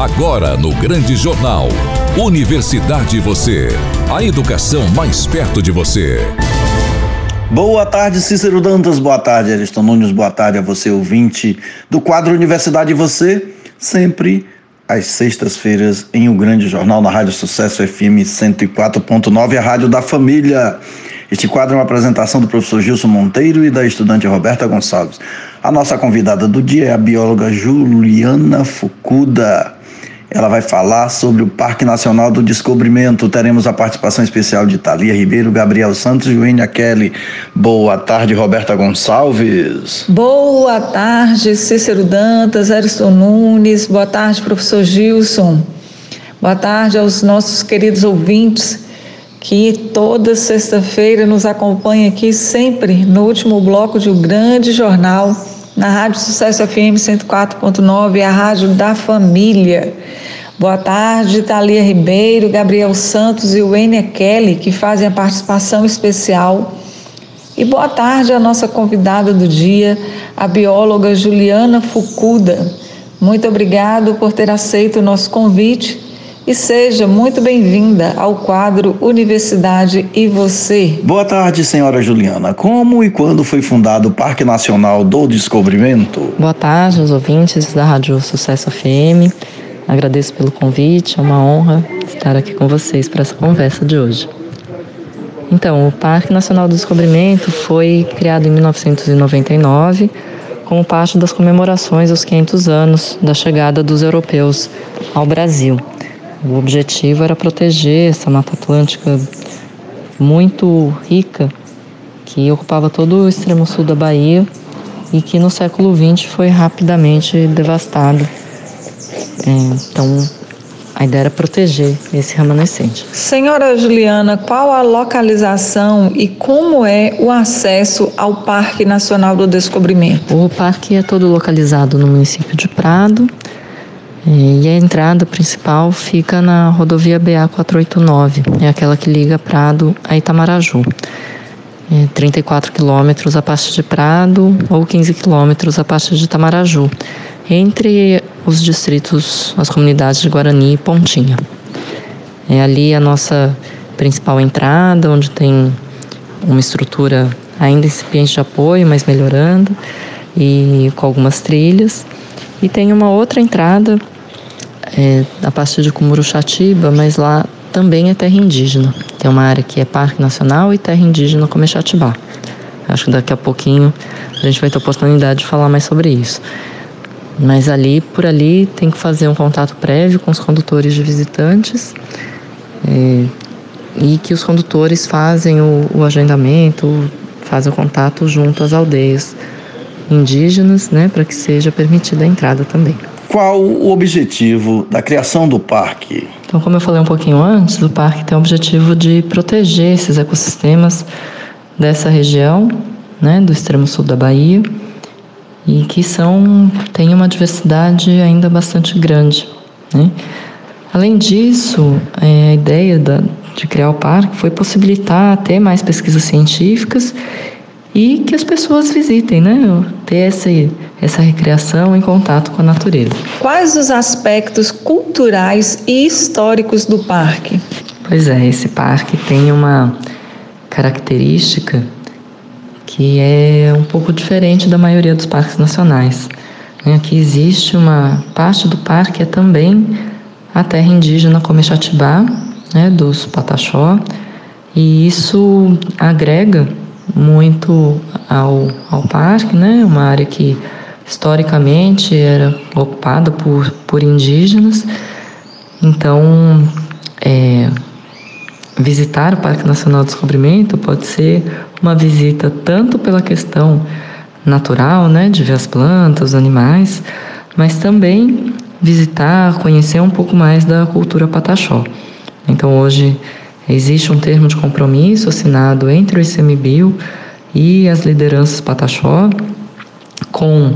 Agora no Grande Jornal. Universidade Você. A educação mais perto de você. Boa tarde, Cícero Dantas. Boa tarde, Ariston Nunes. Boa tarde a você, ouvinte do quadro Universidade Você. Sempre às sextas-feiras em O Grande Jornal na Rádio Sucesso FM 104.9, a rádio da família. Este quadro é uma apresentação do professor Gilson Monteiro e da estudante Roberta Gonçalves. A nossa convidada do dia é a bióloga Juliana Fukuda. Ela vai falar sobre o Parque Nacional do Descobrimento. Teremos a participação especial de Thalia Ribeiro, Gabriel Santos e Joênia Kelly. Boa tarde, Roberta Gonçalves. Boa tarde, Cícero Dantas, Ariston Nunes. Boa tarde, professor Gilson. Boa tarde aos nossos queridos ouvintes que toda sexta-feira nos acompanha aqui sempre no último bloco de um grande jornal na Rádio Sucesso FM 104.9, a rádio da família. Boa tarde, Thalia Ribeiro, Gabriel Santos e Wênia Kelly, que fazem a participação especial. E boa tarde à nossa convidada do dia, a bióloga Juliana Fucuda. Muito obrigado por ter aceito o nosso convite e seja muito bem-vinda ao quadro Universidade e Você. Boa tarde, senhora Juliana. Como e quando foi fundado o Parque Nacional do Descobrimento? Boa tarde aos ouvintes da Rádio Sucesso FM. Agradeço pelo convite, é uma honra estar aqui com vocês para essa conversa de hoje. Então, o Parque Nacional do Descobrimento foi criado em 1999 como parte das comemorações aos 500 anos da chegada dos europeus ao Brasil. O objetivo era proteger essa Mata Atlântica muito rica que ocupava todo o extremo sul da Bahia e que no século XX foi rapidamente devastado. É, então, a ideia era proteger esse remanescente. Senhora Juliana, qual a localização e como é o acesso ao Parque Nacional do Descobrimento? O parque é todo localizado no município de Prado, e a entrada principal fica na rodovia BA 489, é aquela que liga Prado a Itamaraju. É 34 quilômetros a partir de Prado ou 15 quilômetros a partir de Itamaraju, entre os distritos, as comunidades de Guarani e Pontinha. É ali a nossa principal entrada, onde tem uma estrutura ainda incipiente de apoio, mas melhorando, e com algumas trilhas. E tem uma outra entrada é, a partir de Cumuruxatiba, mas lá também é terra indígena. Tem uma área que é Parque Nacional e terra indígena como Exatibá. Acho que daqui a pouquinho a gente vai ter oportunidade de falar mais sobre isso. Mas ali, por ali, tem que fazer um contato prévio com os condutores de visitantes é, e que os condutores fazem o, o agendamento, fazem o contato junto às aldeias indígenas, né, para que seja permitida a entrada também. Qual o objetivo da criação do parque? Então, como eu falei um pouquinho antes, o parque tem o objetivo de proteger esses ecossistemas dessa região, né, do extremo sul da Bahia, e que são tem uma diversidade ainda bastante grande. Né? Além disso, é, a ideia da, de criar o parque foi possibilitar ter mais pesquisas científicas e que as pessoas visitem, né? Ter essa, essa recreação em contato com a natureza. Quais os aspectos culturais e históricos do parque? Pois é, esse parque tem uma característica que é um pouco diferente da maioria dos parques nacionais. Né? Aqui existe uma parte do parque é também a terra indígena Comexatibá, né, dos Pataxó, e isso agrega muito ao, ao parque, né? Uma área que historicamente era ocupada por, por indígenas. Então, é, visitar o Parque Nacional do Descobrimento pode ser uma visita tanto pela questão natural, né, de ver as plantas, os animais, mas também visitar, conhecer um pouco mais da cultura pataxó. Então, hoje Existe um termo de compromisso assinado entre o ICMBio e as lideranças Pataxó, com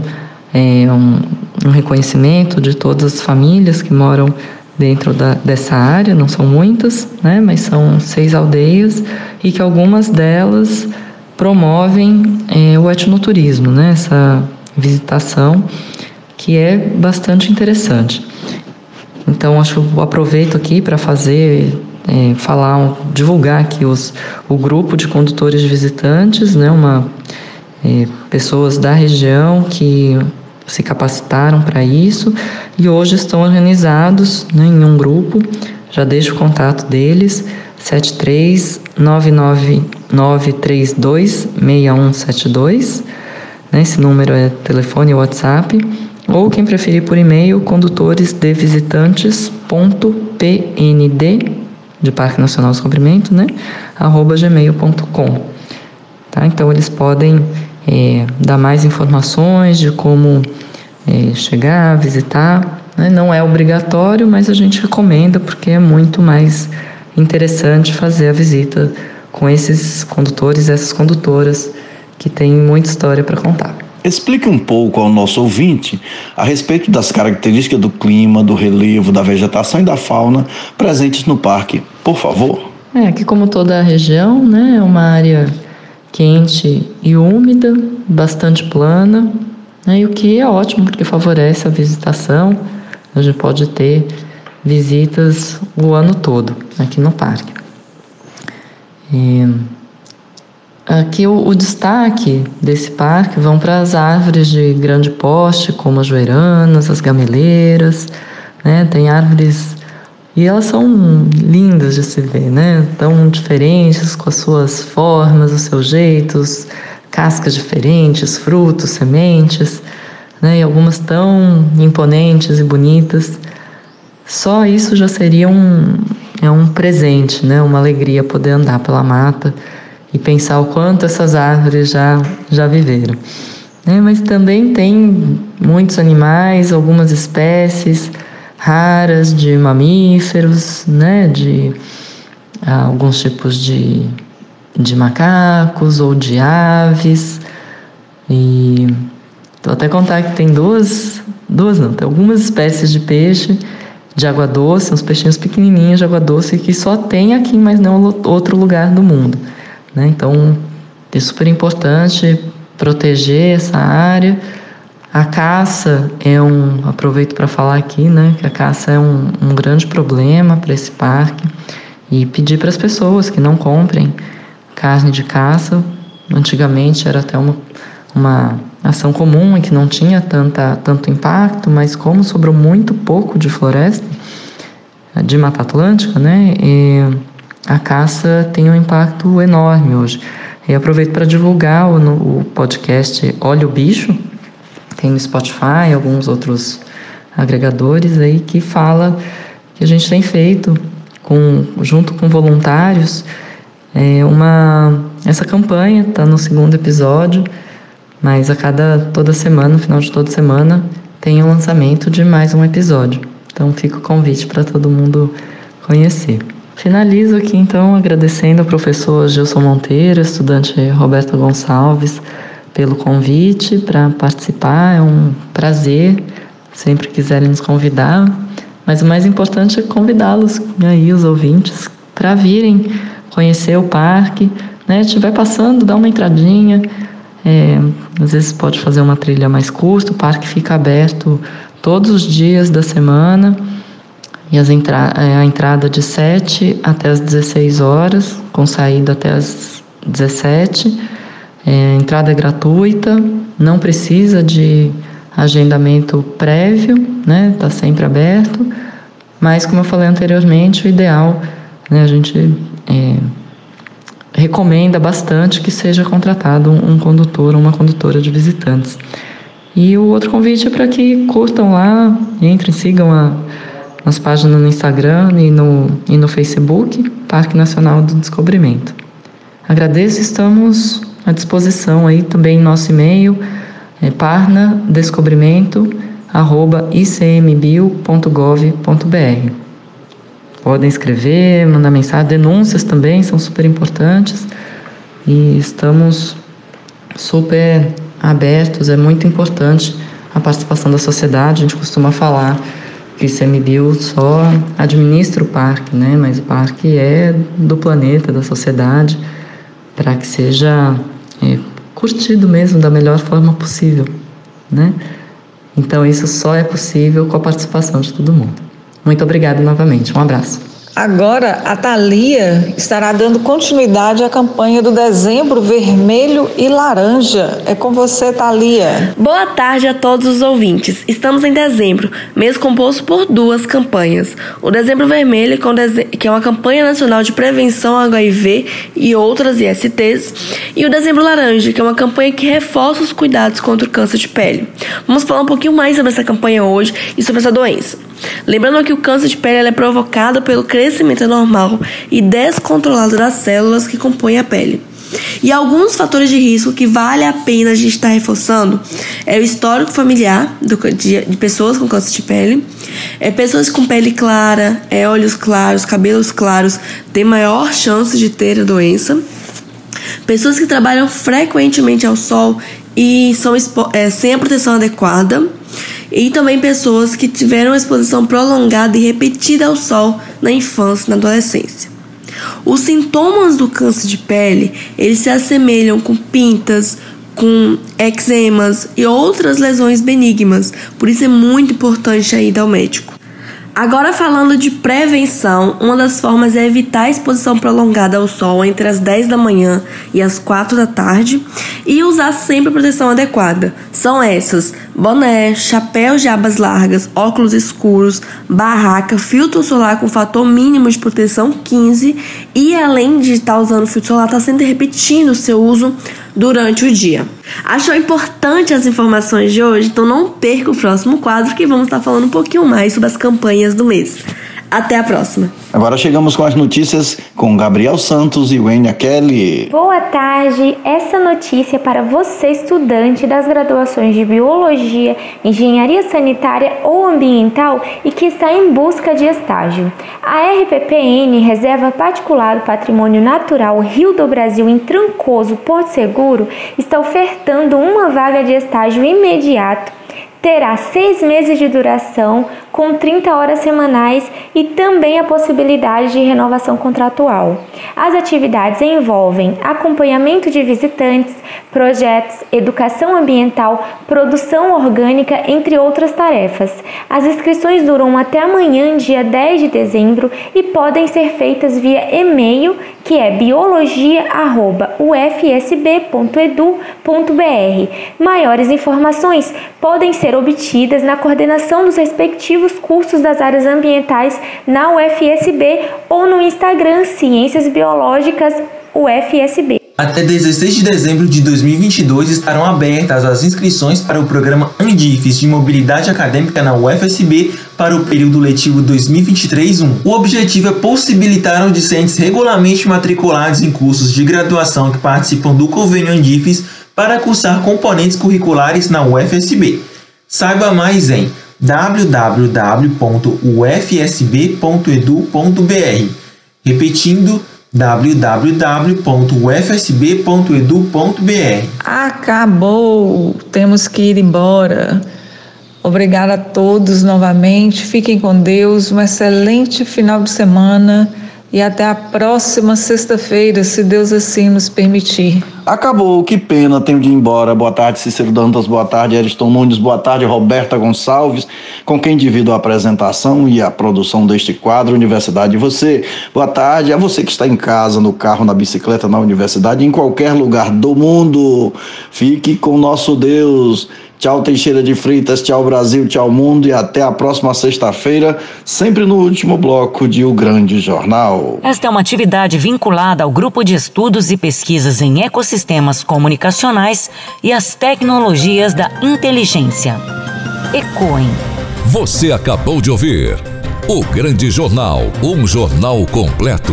é, um, um, reconhecimento de todas as famílias que moram dentro da, dessa área, não são muitas, né, mas são seis aldeias, e que algumas delas promovem é, o etnoturismo, né, essa visitação que é bastante interessante. Então, acho que eu aproveito aqui para fazer, é, falar, divulgar aqui os, o grupo de condutores visitantes, né, uma, é, pessoas da região que se capacitaram para isso e hoje estão organizados né, em um grupo. Já deixo o contato deles, 73999326172. Né, esse número é telefone e WhatsApp. Ou quem preferir por e-mail, condutoresdevisitantes.pnd de Parque Nacional Descobrimento, né? arroba gmail.com. Tá? Então eles podem é, dar mais informações de como é, chegar, visitar. Né? Não é obrigatório, mas a gente recomenda porque é muito mais interessante fazer a visita com esses condutores, essas condutoras que têm muita história para contar. Explique um pouco ao nosso ouvinte a respeito das características do clima, do relevo, da vegetação e da fauna presentes no parque, por favor. É, aqui como toda a região, né, é uma área quente e úmida, bastante plana, né, e o que é ótimo porque favorece a visitação. A gente pode ter visitas o ano todo aqui no parque. E aqui o, o destaque desse parque vão para as árvores de grande poste, como as joeranas, as gameleiras, né? Tem árvores e elas são lindas de se ver, né? Tão diferentes com as suas formas, os seus jeitos, cascas diferentes, frutos, sementes, né? E algumas tão imponentes e bonitas. Só isso já seria um, é um presente, né? Uma alegria poder andar pela mata e pensar o quanto essas árvores já, já viveram. Né? Mas também tem muitos animais, algumas espécies raras de mamíferos, né, de ah, alguns tipos de, de macacos ou de aves. E vou até contar que tem duas, duas não, tem algumas espécies de peixe de água doce, uns peixinhos pequenininhos de água doce que só tem aqui, mas não outro lugar do mundo. Né? Então é super importante proteger essa área a caça é um, aproveito para falar aqui, né, que a caça é um, um grande problema para esse parque e pedir para as pessoas que não comprem carne de caça. Antigamente era até uma, uma ação comum e que não tinha tanta, tanto impacto, mas como sobrou muito pouco de floresta, de Mata Atlântica, né, a caça tem um impacto enorme hoje. E aproveito para divulgar o, o podcast Olha o Bicho, tem no Spotify, alguns outros agregadores aí que fala que a gente tem feito com, junto com voluntários é uma essa campanha está no segundo episódio, mas a cada toda semana, no final de toda semana, tem o lançamento de mais um episódio. Então fica o convite para todo mundo conhecer. Finalizo aqui então agradecendo ao professor Gilson Monteiro, estudante Roberto Gonçalves, pelo convite para participar. É um prazer, sempre quiserem nos convidar. Mas o mais importante é convidá-los aí, os ouvintes, para virem conhecer o parque. Né? Estiver passando, dá uma entradinha. É, às vezes pode fazer uma trilha mais curta. O parque fica aberto todos os dias da semana. E as entra é, a entrada de 7 até as 16 horas, com saída até as 17 é, entrada é gratuita, não precisa de agendamento prévio, né? Está sempre aberto. Mas, como eu falei anteriormente, o ideal, né, a gente é, recomenda bastante que seja contratado um, condutor ou uma condutora de visitantes. E o outro convite é para que curtam lá, entrem, sigam a, as páginas no Instagram e no, e no Facebook, Parque Nacional do Descobrimento. Agradeço, estamos à disposição aí também nosso e-mail é parnadescobrimento@icmbio.gov.br. Podem escrever, mandar mensagem, denúncias também são super importantes e estamos super abertos, é muito importante a participação da sociedade. A gente costuma falar que ICMBio só administra o parque, né? Mas o parque é do planeta, da sociedade, para que seja é, curtido mesmo da melhor forma possível, né? Então isso só é possível com a participação de todo mundo. Muito obrigada novamente. Um abraço. Agora, a Thalia estará dando continuidade à campanha do Dezembro Vermelho e Laranja. É com você, Thalia. Boa tarde a todos os ouvintes. Estamos em dezembro, mês composto por duas campanhas. O Dezembro Vermelho, que é uma campanha nacional de prevenção ao HIV e outras ISTs, e o Dezembro Laranja, que é uma campanha que reforça os cuidados contra o câncer de pele. Vamos falar um pouquinho mais sobre essa campanha hoje e sobre essa doença. Lembrando que o câncer de pele é provocado pelo crescimento anormal e descontrolado das células que compõem a pele. E alguns fatores de risco que vale a pena a gente estar reforçando é o histórico familiar do, de, de, pessoas com câncer de pele, é pessoas com pele clara, é olhos claros, cabelos claros, têm maior chance de ter a doença, pessoas que trabalham frequentemente ao sol e são é, sem a proteção adequada e também pessoas que tiveram exposição prolongada e repetida ao sol na infância e na adolescência. Os sintomas do câncer de pele, eles se assemelham com pintas, com eczemas e outras lesões benignas, por isso é muito importante ida ao médico. Agora falando de prevenção, uma das formas é evitar a exposição prolongada ao sol entre as 10 da manhã e as 4 da tarde e usar sempre a proteção adequada. São essas: boné, chapéu de abas largas, óculos escuros, barraca, filtro solar com fator mínimo de proteção 15 e além de estar usando filtro solar, está sempre repetindo o seu uso durante o dia. Achou importante as informações de hoje? Então não perca o próximo quadro que vamos estar falando um pouquinho mais sobre as campanhas do mês. Até a próxima. Agora chegamos com as notícias com Gabriel Santos e Wênia Kelly. Boa tarde. Essa notícia é para você, estudante das graduações de Biologia, Engenharia Sanitária ou Ambiental e que está em busca de estágio. A RPPN, Reserva Particular do Patrimônio Natural Rio do Brasil em Trancoso, Porto Seguro, está ofertando uma vaga de estágio imediato terá seis meses de duração, com 30 horas semanais e também a possibilidade de renovação contratual. As atividades envolvem acompanhamento de visitantes, projetos, educação ambiental, produção orgânica, entre outras tarefas. As inscrições duram até amanhã, dia 10 de dezembro, e podem ser feitas via e-mail, que é biologia@ufsb.edu.br. Maiores informações podem ser obtidas na coordenação dos respectivos cursos das áreas ambientais na UFSB ou no Instagram Ciências Biológicas UFSB. Até 16 de dezembro de 2022 estarão abertas as inscrições para o programa Andifes de Mobilidade Acadêmica na UFSB para o período letivo 2023-1. O objetivo é possibilitar aos discentes regularmente matriculados em cursos de graduação que participam do convênio Andifes para cursar componentes curriculares na UFSB. Saiba mais em www.ufsb.edu.br. Repetindo, www.ufsb.edu.br. Acabou! Temos que ir embora. Obrigada a todos novamente. Fiquem com Deus. Um excelente final de semana e até a próxima sexta-feira, se Deus assim nos permitir. Acabou, que pena, tenho de ir embora. Boa tarde, Cícero Dantas, boa tarde, Ariston Nunes, boa tarde, Roberta Gonçalves, com quem divido a apresentação e a produção deste quadro Universidade Você. Boa tarde a você que está em casa, no carro, na bicicleta, na universidade, em qualquer lugar do mundo. Fique com nosso Deus. Tchau, Teixeira de Freitas, tchau, Brasil, tchau, mundo e até a próxima sexta-feira, sempre no último bloco de O Grande Jornal. Esta é uma atividade vinculada ao Grupo de Estudos e Pesquisas em Ecossistemas Comunicacionais e as Tecnologias da Inteligência. ECOEM. Você acabou de ouvir. O Grande Jornal, um jornal completo,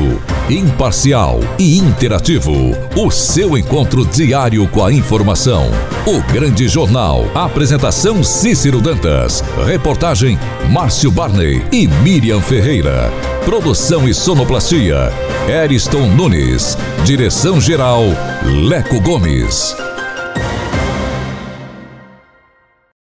imparcial e interativo. O seu encontro diário com a informação. O Grande Jornal. Apresentação Cícero Dantas. Reportagem Márcio Barney e Miriam Ferreira. Produção e sonoplastia Eriston Nunes. Direção geral Leco Gomes.